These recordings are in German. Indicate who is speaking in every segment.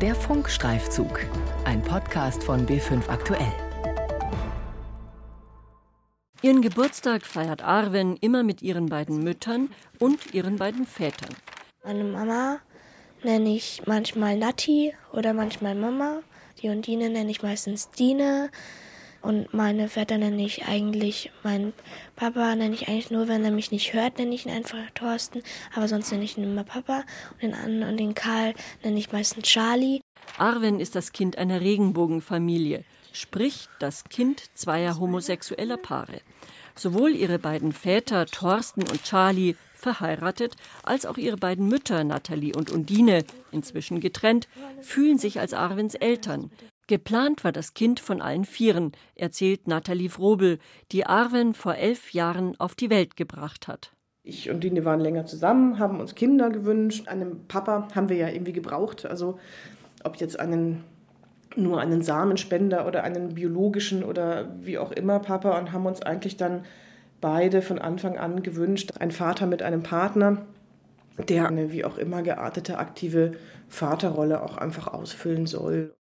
Speaker 1: Der Funkstreifzug, ein Podcast von B5 Aktuell.
Speaker 2: Ihren Geburtstag feiert Arwen immer mit ihren beiden Müttern und ihren beiden Vätern.
Speaker 3: Meine Mama nenne ich manchmal Natti oder manchmal Mama. Die Undine nenne ich meistens Dine. Und meine Väter nenne ich eigentlich, mein Papa nenne ich eigentlich nur, wenn er mich nicht hört, nenne ich ihn einfach Thorsten. Aber sonst nenne ich ihn immer Papa. Und den, An und den Karl nenne ich meistens Charlie.
Speaker 2: Arwen ist das Kind einer Regenbogenfamilie, sprich das Kind zweier homosexueller Paare. Sowohl ihre beiden Väter Thorsten und Charlie verheiratet, als auch ihre beiden Mütter Nathalie und Undine, inzwischen getrennt, fühlen sich als Arwens Eltern. Geplant war das Kind von allen Vieren, erzählt Nathalie Frobel, die Arwen vor elf Jahren auf die Welt gebracht hat.
Speaker 4: Ich und Dine waren länger zusammen, haben uns Kinder gewünscht. Einen Papa haben wir ja irgendwie gebraucht. Also ob jetzt einen nur einen Samenspender oder einen biologischen oder wie auch immer Papa und haben uns eigentlich dann beide von Anfang an gewünscht, ein Vater mit einem Partner, der eine wie auch immer geartete aktive Vaterrolle auch einfach ausfüllen soll.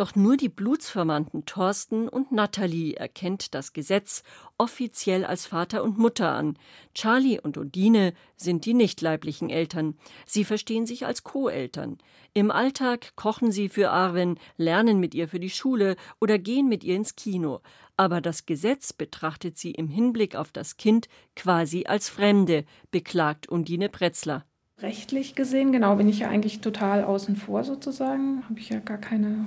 Speaker 2: Doch nur die Blutsverwandten Thorsten und Natalie erkennt das Gesetz offiziell als Vater und Mutter an. Charlie und Odine sind die nicht leiblichen Eltern. Sie verstehen sich als Co-Eltern. Im Alltag kochen sie für Arwen, lernen mit ihr für die Schule oder gehen mit ihr ins Kino. Aber das Gesetz betrachtet sie im Hinblick auf das Kind quasi als Fremde, beklagt Undine Pretzler.
Speaker 5: Rechtlich gesehen, genau, bin ich ja eigentlich total außen vor sozusagen. Habe ich ja gar keine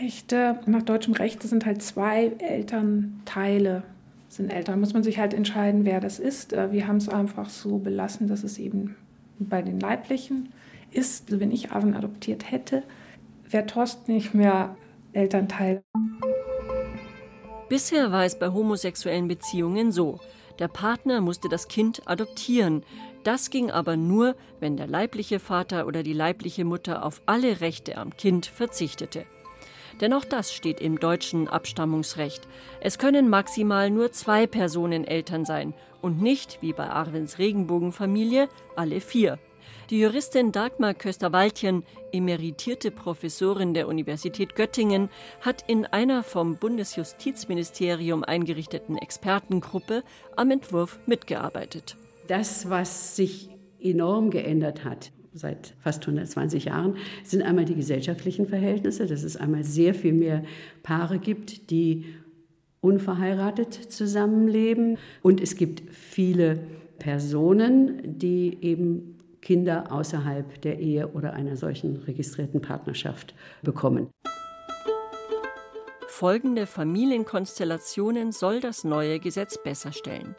Speaker 5: Rechte, nach deutschem Recht sind halt zwei Elternteile sind Eltern. Muss man sich halt entscheiden, wer das ist. Äh, wir haben es einfach so belassen, dass es eben bei den Leiblichen ist. Wenn ich Arwen adoptiert hätte, wäre Torst nicht mehr Elternteil.
Speaker 2: Bisher war es bei homosexuellen Beziehungen so. Der Partner musste das Kind adoptieren. Das ging aber nur, wenn der leibliche Vater oder die leibliche Mutter auf alle Rechte am Kind verzichtete. Denn auch das steht im deutschen Abstammungsrecht. Es können maximal nur zwei Personen Eltern sein und nicht, wie bei Arwens Regenbogenfamilie, alle vier. Die Juristin Dagmar Köster-Waldchen, emeritierte Professorin der Universität Göttingen, hat in einer vom Bundesjustizministerium eingerichteten Expertengruppe am Entwurf mitgearbeitet.
Speaker 6: Das, was sich enorm geändert hat, seit fast 120 Jahren, sind einmal die gesellschaftlichen Verhältnisse, dass es einmal sehr viel mehr Paare gibt, die unverheiratet zusammenleben. Und es gibt viele Personen, die eben Kinder außerhalb der Ehe oder einer solchen registrierten Partnerschaft bekommen.
Speaker 2: Folgende Familienkonstellationen soll das neue Gesetz besser stellen.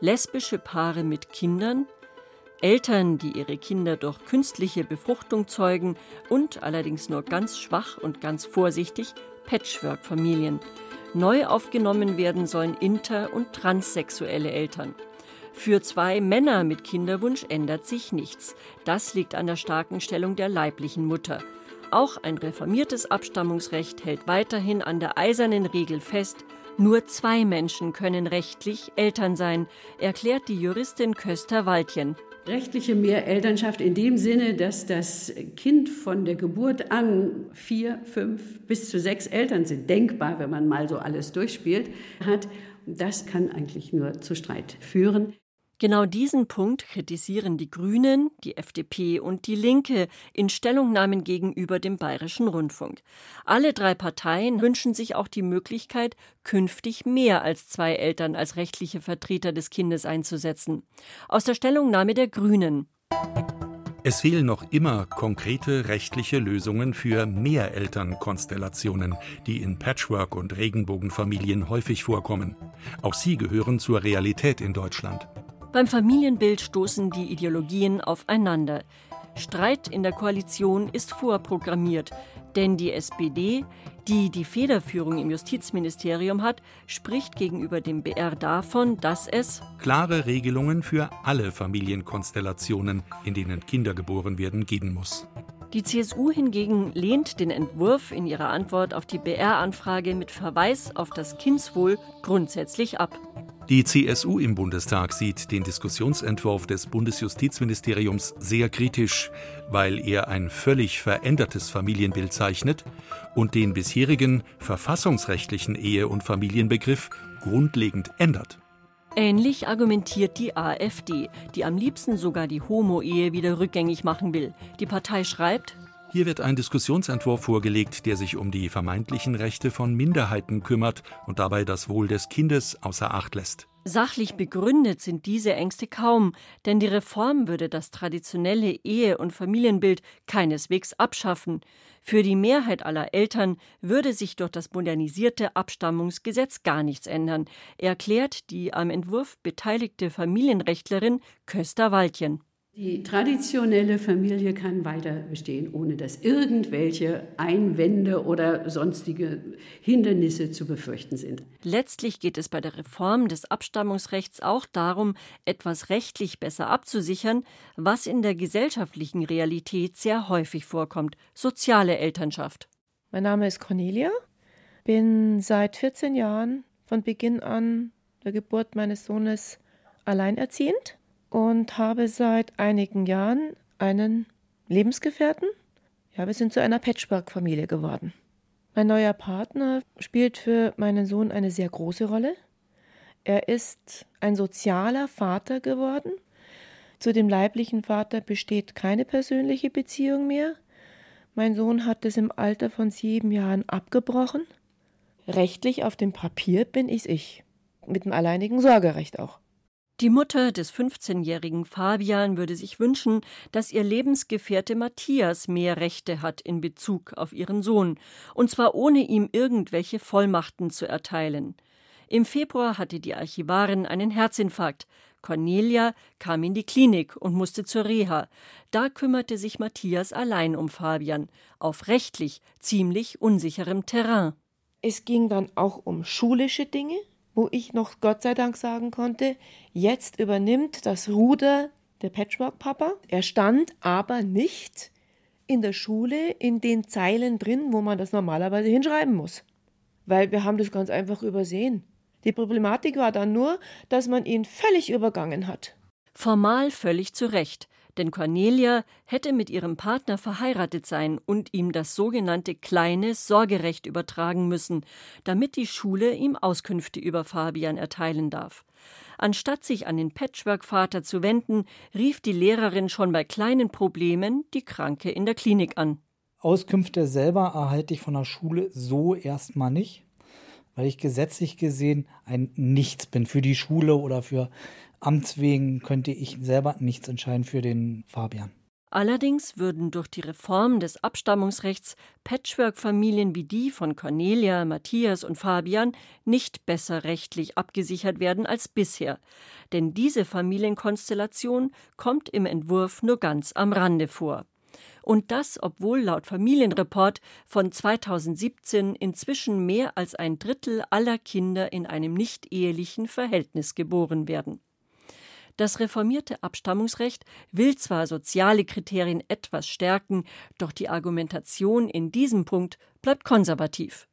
Speaker 2: Lesbische Paare mit Kindern, Eltern, die ihre Kinder durch künstliche Befruchtung zeugen und allerdings nur ganz schwach und ganz vorsichtig Patchwork-Familien. Neu aufgenommen werden sollen inter- und transsexuelle Eltern. Für zwei Männer mit Kinderwunsch ändert sich nichts. Das liegt an der starken Stellung der leiblichen Mutter. Auch ein reformiertes Abstammungsrecht hält weiterhin an der eisernen Regel fest, nur zwei Menschen können rechtlich Eltern sein, erklärt die Juristin Köster Waldchen
Speaker 6: rechtliche Mehrelternschaft in dem Sinne, dass das Kind von der Geburt an vier, fünf bis zu sechs Eltern sind, denkbar, wenn man mal so alles durchspielt, hat, das kann eigentlich nur zu Streit führen.
Speaker 2: Genau diesen Punkt kritisieren die Grünen, die FDP und die Linke in Stellungnahmen gegenüber dem Bayerischen Rundfunk. Alle drei Parteien wünschen sich auch die Möglichkeit, künftig mehr als zwei Eltern als rechtliche Vertreter des Kindes einzusetzen. Aus der Stellungnahme der Grünen.
Speaker 7: Es fehlen noch immer konkrete rechtliche Lösungen für Mehrelternkonstellationen, die in Patchwork- und Regenbogenfamilien häufig vorkommen. Auch sie gehören zur Realität in Deutschland.
Speaker 2: Beim Familienbild stoßen die Ideologien aufeinander. Streit in der Koalition ist vorprogrammiert, denn die SPD, die die Federführung im Justizministerium hat, spricht gegenüber dem BR davon, dass es
Speaker 7: klare Regelungen für alle Familienkonstellationen, in denen Kinder geboren werden, geben muss.
Speaker 2: Die CSU hingegen lehnt den Entwurf in ihrer Antwort auf die BR-Anfrage mit Verweis auf das Kindswohl grundsätzlich ab.
Speaker 7: Die CSU im Bundestag sieht den Diskussionsentwurf des Bundesjustizministeriums sehr kritisch, weil er ein völlig verändertes Familienbild zeichnet und den bisherigen verfassungsrechtlichen Ehe- und Familienbegriff grundlegend ändert.
Speaker 2: Ähnlich argumentiert die AfD, die am liebsten sogar die Homo-Ehe wieder rückgängig machen will. Die Partei schreibt,
Speaker 7: hier wird ein Diskussionsentwurf vorgelegt, der sich um die vermeintlichen Rechte von Minderheiten kümmert und dabei das Wohl des Kindes außer Acht lässt.
Speaker 2: Sachlich begründet sind diese Ängste kaum, denn die Reform würde das traditionelle Ehe- und Familienbild keineswegs abschaffen. Für die Mehrheit aller Eltern würde sich durch das modernisierte Abstammungsgesetz gar nichts ändern, erklärt die am Entwurf beteiligte Familienrechtlerin Köster Waldchen.
Speaker 6: Die traditionelle Familie kann weiter bestehen, ohne dass irgendwelche Einwände oder sonstige Hindernisse zu befürchten sind.
Speaker 2: Letztlich geht es bei der Reform des Abstammungsrechts auch darum, etwas rechtlich besser abzusichern, was in der gesellschaftlichen Realität sehr häufig vorkommt, soziale Elternschaft.
Speaker 8: Mein Name ist Cornelia, bin seit 14 Jahren von Beginn an der Geburt meines Sohnes alleinerziehend und habe seit einigen Jahren einen Lebensgefährten. Ja, wir sind zu einer Patchwork-Familie geworden. Mein neuer Partner spielt für meinen Sohn eine sehr große Rolle. Er ist ein sozialer Vater geworden. Zu dem leiblichen Vater besteht keine persönliche Beziehung mehr. Mein Sohn hat es im Alter von sieben Jahren abgebrochen. Rechtlich auf dem Papier bin ich ich. Mit dem alleinigen Sorgerecht auch.
Speaker 2: Die Mutter des 15-jährigen Fabian würde sich wünschen, dass ihr Lebensgefährte Matthias mehr Rechte hat in Bezug auf ihren Sohn, und zwar ohne ihm irgendwelche Vollmachten zu erteilen. Im Februar hatte die Archivarin einen Herzinfarkt. Cornelia kam in die Klinik und musste zur Reha. Da kümmerte sich Matthias allein um Fabian, auf rechtlich ziemlich unsicherem Terrain.
Speaker 8: Es ging dann auch um schulische Dinge, wo ich noch Gott sei Dank sagen konnte, jetzt übernimmt das Ruder der Patchwork-Papa. Er stand aber nicht in der Schule in den Zeilen drin, wo man das normalerweise hinschreiben muss. Weil wir haben das ganz einfach übersehen. Die Problematik war dann nur, dass man ihn völlig übergangen hat.
Speaker 2: Formal völlig zu Recht denn Cornelia hätte mit ihrem Partner verheiratet sein und ihm das sogenannte kleine Sorgerecht übertragen müssen, damit die Schule ihm Auskünfte über Fabian erteilen darf. Anstatt sich an den Patchwork-Vater zu wenden, rief die Lehrerin schon bei kleinen Problemen die Kranke in der Klinik an.
Speaker 9: Auskünfte selber erhalte ich von der Schule so erstmal nicht, weil ich gesetzlich gesehen ein Nichts bin für die Schule oder für Amts wegen könnte ich selber nichts entscheiden für den Fabian.
Speaker 2: Allerdings würden durch die Reform des Abstammungsrechts Patchwork-Familien wie die von Cornelia, Matthias und Fabian nicht besser rechtlich abgesichert werden als bisher. Denn diese Familienkonstellation kommt im Entwurf nur ganz am Rande vor. Und das, obwohl laut Familienreport von 2017 inzwischen mehr als ein Drittel aller Kinder in einem nicht-ehelichen Verhältnis geboren werden. Das reformierte Abstammungsrecht will zwar soziale Kriterien etwas stärken, doch die Argumentation in diesem Punkt bleibt konservativ.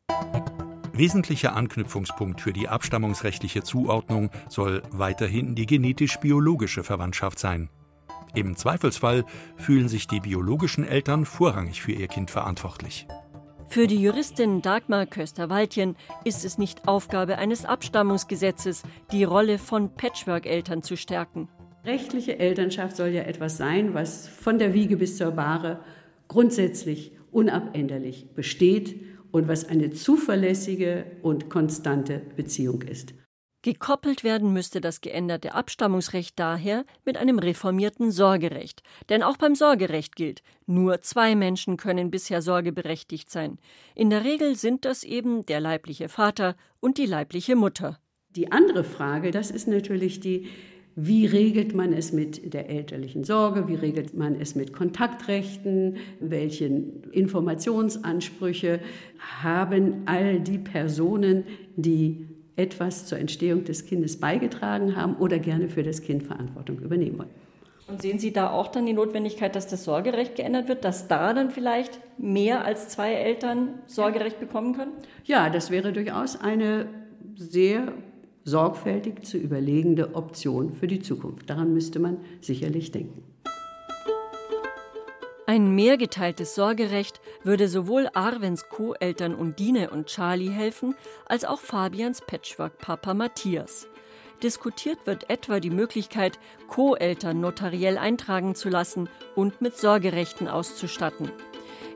Speaker 7: Wesentlicher Anknüpfungspunkt für die abstammungsrechtliche Zuordnung soll weiterhin die genetisch-biologische Verwandtschaft sein. Im Zweifelsfall fühlen sich die biologischen Eltern vorrangig für ihr Kind verantwortlich.
Speaker 2: Für die Juristin Dagmar Köster-Waldchen ist es nicht Aufgabe eines Abstammungsgesetzes, die Rolle von Patchwork-Eltern zu stärken.
Speaker 6: Rechtliche Elternschaft soll ja etwas sein, was von der Wiege bis zur Bahre grundsätzlich unabänderlich besteht und was eine zuverlässige und konstante Beziehung ist.
Speaker 2: Gekoppelt werden müsste das geänderte Abstammungsrecht daher mit einem reformierten Sorgerecht. Denn auch beim Sorgerecht gilt, nur zwei Menschen können bisher sorgeberechtigt sein. In der Regel sind das eben der leibliche Vater und die leibliche Mutter.
Speaker 6: Die andere Frage, das ist natürlich die, wie regelt man es mit der elterlichen Sorge? Wie regelt man es mit Kontaktrechten? Welche Informationsansprüche haben all die Personen, die etwas zur Entstehung des Kindes beigetragen haben oder gerne für das Kind Verantwortung übernehmen wollen.
Speaker 2: Und sehen Sie da auch dann die Notwendigkeit, dass das Sorgerecht geändert wird, dass da dann vielleicht mehr als zwei Eltern Sorgerecht bekommen können?
Speaker 6: Ja, das wäre durchaus eine sehr sorgfältig zu überlegende Option für die Zukunft. Daran müsste man sicherlich denken.
Speaker 2: Ein mehrgeteiltes Sorgerecht würde sowohl Arvens Co-Eltern Undine und Charlie helfen, als auch Fabians Patchwork-Papa Matthias. Diskutiert wird etwa die Möglichkeit, Co-Eltern notariell eintragen zu lassen und mit Sorgerechten auszustatten.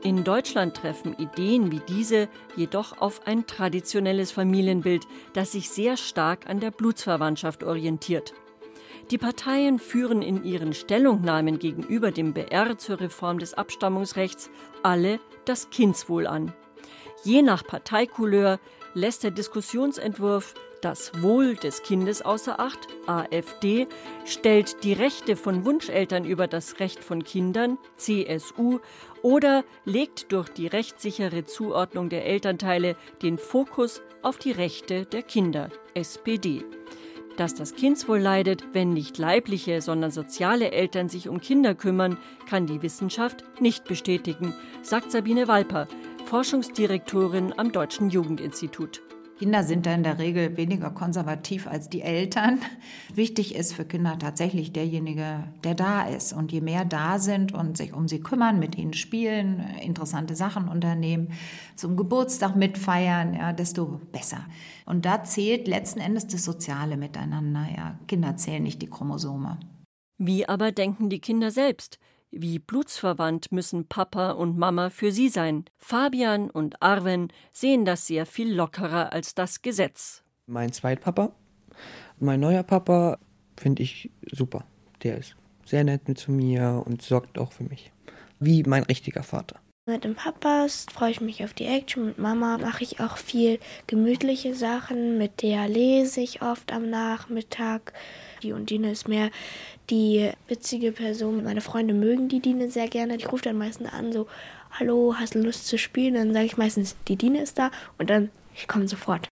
Speaker 2: In Deutschland treffen Ideen wie diese jedoch auf ein traditionelles Familienbild, das sich sehr stark an der Blutsverwandtschaft orientiert. Die Parteien führen in ihren Stellungnahmen gegenüber dem BR zur Reform des Abstammungsrechts alle das Kindswohl an. Je nach Parteikouleur lässt der Diskussionsentwurf das Wohl des Kindes außer Acht, AfD, stellt die Rechte von Wunscheltern über das Recht von Kindern, CSU, oder legt durch die rechtssichere Zuordnung der Elternteile den Fokus auf die Rechte der Kinder, SPD. Dass das Kindswohl leidet, wenn nicht leibliche, sondern soziale Eltern sich um Kinder kümmern, kann die Wissenschaft nicht bestätigen, sagt Sabine Walper, Forschungsdirektorin am Deutschen Jugendinstitut.
Speaker 10: Kinder sind da in der Regel weniger konservativ als die Eltern. Wichtig ist für Kinder tatsächlich derjenige, der da ist. Und je mehr da sind und sich um sie kümmern, mit ihnen spielen, interessante Sachen unternehmen, zum Geburtstag mitfeiern, ja, desto besser. Und da zählt letzten Endes das soziale Miteinander. Ja. Kinder zählen nicht die Chromosome.
Speaker 2: Wie aber denken die Kinder selbst? Wie blutsverwandt müssen Papa und Mama für sie sein. Fabian und Arwen sehen das sehr viel lockerer als das Gesetz.
Speaker 11: Mein Zweitpapa, mein neuer Papa finde ich super. Der ist sehr nett zu mir und sorgt auch für mich. Wie mein richtiger Vater.
Speaker 3: Mit dem Papa freue ich mich auf die Action. Mit Mama mache ich auch viel gemütliche Sachen. Mit der lese ich oft am Nachmittag. Die und Dine ist mehr die witzige Person. Meine Freunde mögen die Dine sehr gerne. Ich rufe dann meistens an, so, hallo, hast du Lust zu spielen? Dann sage ich meistens, die Dine ist da und dann, ich komme sofort.